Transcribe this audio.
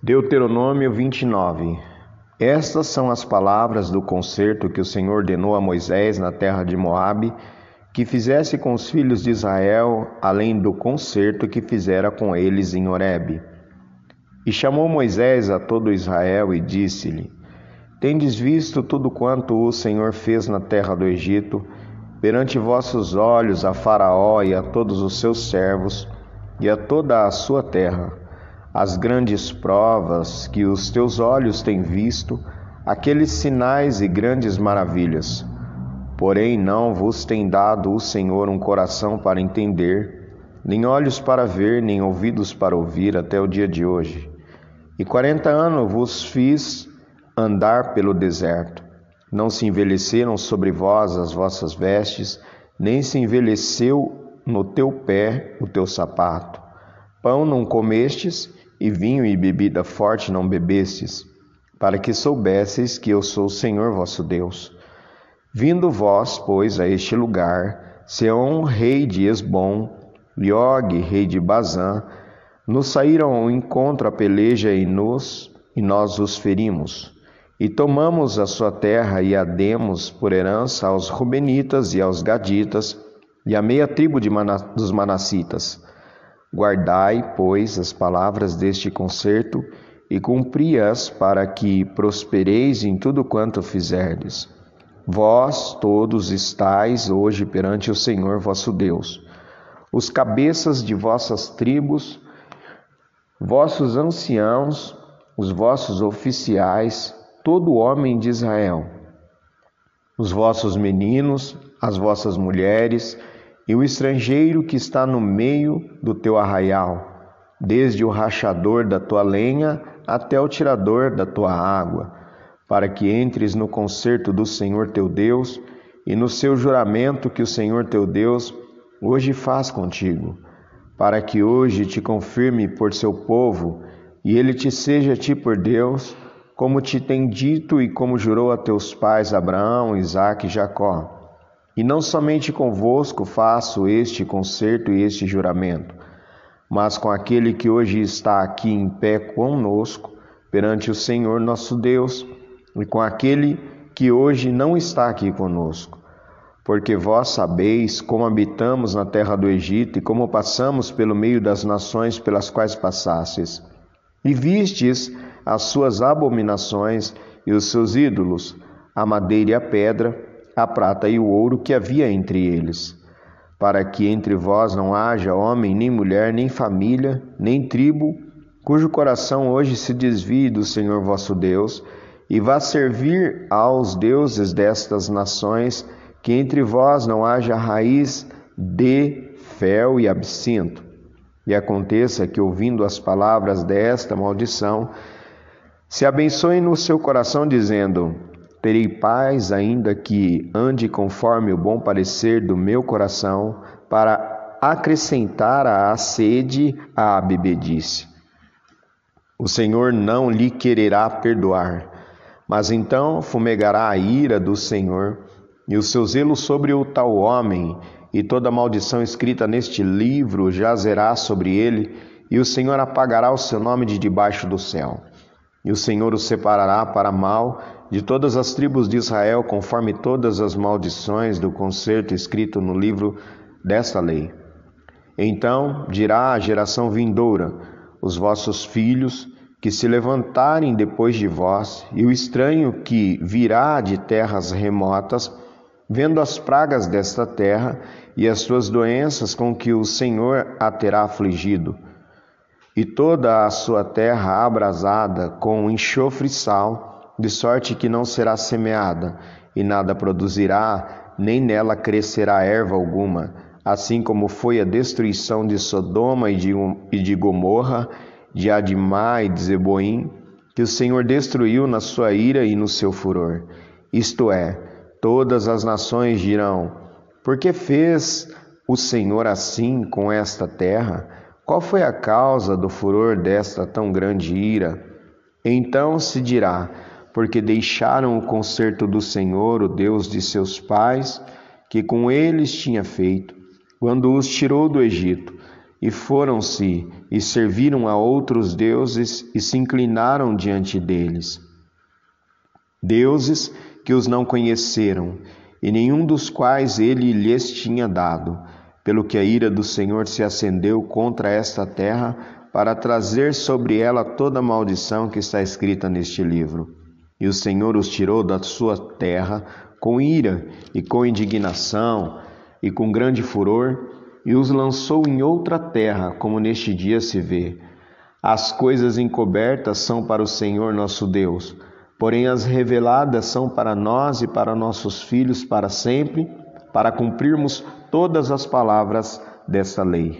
Deuteronômio 29 Estas são as palavras do concerto que o Senhor ordenou a Moisés na terra de Moabe, que fizesse com os filhos de Israel, além do concerto que fizera com eles em Horebe. E chamou Moisés a todo Israel e disse-lhe: Tendes visto tudo quanto o Senhor fez na terra do Egito, perante vossos olhos a Faraó e a todos os seus servos, e a toda a sua terra, as grandes provas que os teus olhos têm visto, aqueles sinais e grandes maravilhas. Porém, não vos tem dado o Senhor um coração para entender, nem olhos para ver, nem ouvidos para ouvir, até o dia de hoje. E quarenta anos vos fiz andar pelo deserto não se envelheceram sobre vós as vossas vestes, nem se envelheceu no teu pé o teu sapato. Pão não comestes, e vinho e bebida forte não bebestes, para que soubesseis que eu sou o Senhor vosso Deus. Vindo vós, pois, a este lugar, Seom, rei de Esbom, Liog, rei de Bazã, nos saíram ao encontro a peleja e nos e nós os ferimos. E tomamos a sua terra e a demos por herança aos Rubenitas e aos Gaditas e à meia tribo Mana, dos Manassitas. Guardai, pois, as palavras deste concerto e cumpri-as para que prospereis em tudo quanto fizerdes. Vós todos estáis hoje perante o Senhor vosso Deus. Os cabeças de vossas tribos, vossos anciãos, os vossos oficiais, todo homem de Israel, os vossos meninos, as vossas mulheres e o estrangeiro que está no meio do teu arraial, desde o rachador da tua lenha até o tirador da tua água, para que entres no concerto do Senhor teu Deus e no seu juramento que o Senhor teu Deus hoje faz contigo, para que hoje te confirme por seu povo e ele te seja ti por Deus como te tem dito e como jurou a teus pais Abraão, Isaque e Jacó. E não somente convosco faço este concerto e este juramento, mas com aquele que hoje está aqui em pé conosco, perante o Senhor nosso Deus, e com aquele que hoje não está aqui conosco. Porque vós sabeis como habitamos na terra do Egito e como passamos pelo meio das nações pelas quais passastes. E vistes as suas abominações e os seus ídolos, a madeira e a pedra, a prata e o ouro que havia entre eles, para que entre vós não haja homem, nem mulher, nem família, nem tribo, cujo coração hoje se desvie do Senhor vosso Deus, e vá servir aos deuses destas nações, que entre vós não haja raiz de fel e absinto. E aconteça que, ouvindo as palavras desta maldição, se abençoe no seu coração, dizendo: Terei paz, ainda que ande conforme o bom parecer do meu coração, para acrescentar à sede a bebedice. O Senhor não lhe quererá perdoar, mas então fumegará a ira do Senhor e o seu zelo sobre o tal homem, e toda maldição escrita neste livro jazerá sobre ele, e o Senhor apagará o seu nome de debaixo do céu. E o Senhor o separará para mal de todas as tribos de Israel, conforme todas as maldições do concerto escrito no livro desta lei. Então dirá a geração vindoura: os vossos filhos que se levantarem depois de vós, e o estranho que virá de terras remotas, vendo as pragas desta terra e as suas doenças com que o Senhor a terá afligido, e toda a sua terra abrasada com enxofre e sal, de sorte que não será semeada, e nada produzirá, nem nela crescerá erva alguma, assim como foi a destruição de Sodoma e de, Gomorra, de Adimá e de Zeboim, que o Senhor destruiu na sua ira e no seu furor. Isto é, todas as nações dirão: Por que fez o Senhor assim com esta terra? Qual foi a causa do furor desta tão grande ira? Então se dirá: porque deixaram o conserto do Senhor, o Deus de seus pais, que com eles tinha feito, quando os tirou do Egito, e foram-se e serviram a outros deuses e se inclinaram diante deles. Deuses que os não conheceram, e nenhum dos quais ele lhes tinha dado, pelo que a ira do Senhor se acendeu contra esta terra para trazer sobre ela toda a maldição que está escrita neste livro. E o Senhor os tirou da sua terra com ira e com indignação e com grande furor, e os lançou em outra terra, como neste dia se vê. As coisas encobertas são para o Senhor nosso Deus, porém as reveladas são para nós e para nossos filhos para sempre, para cumprirmos todas as palavras dessa lei.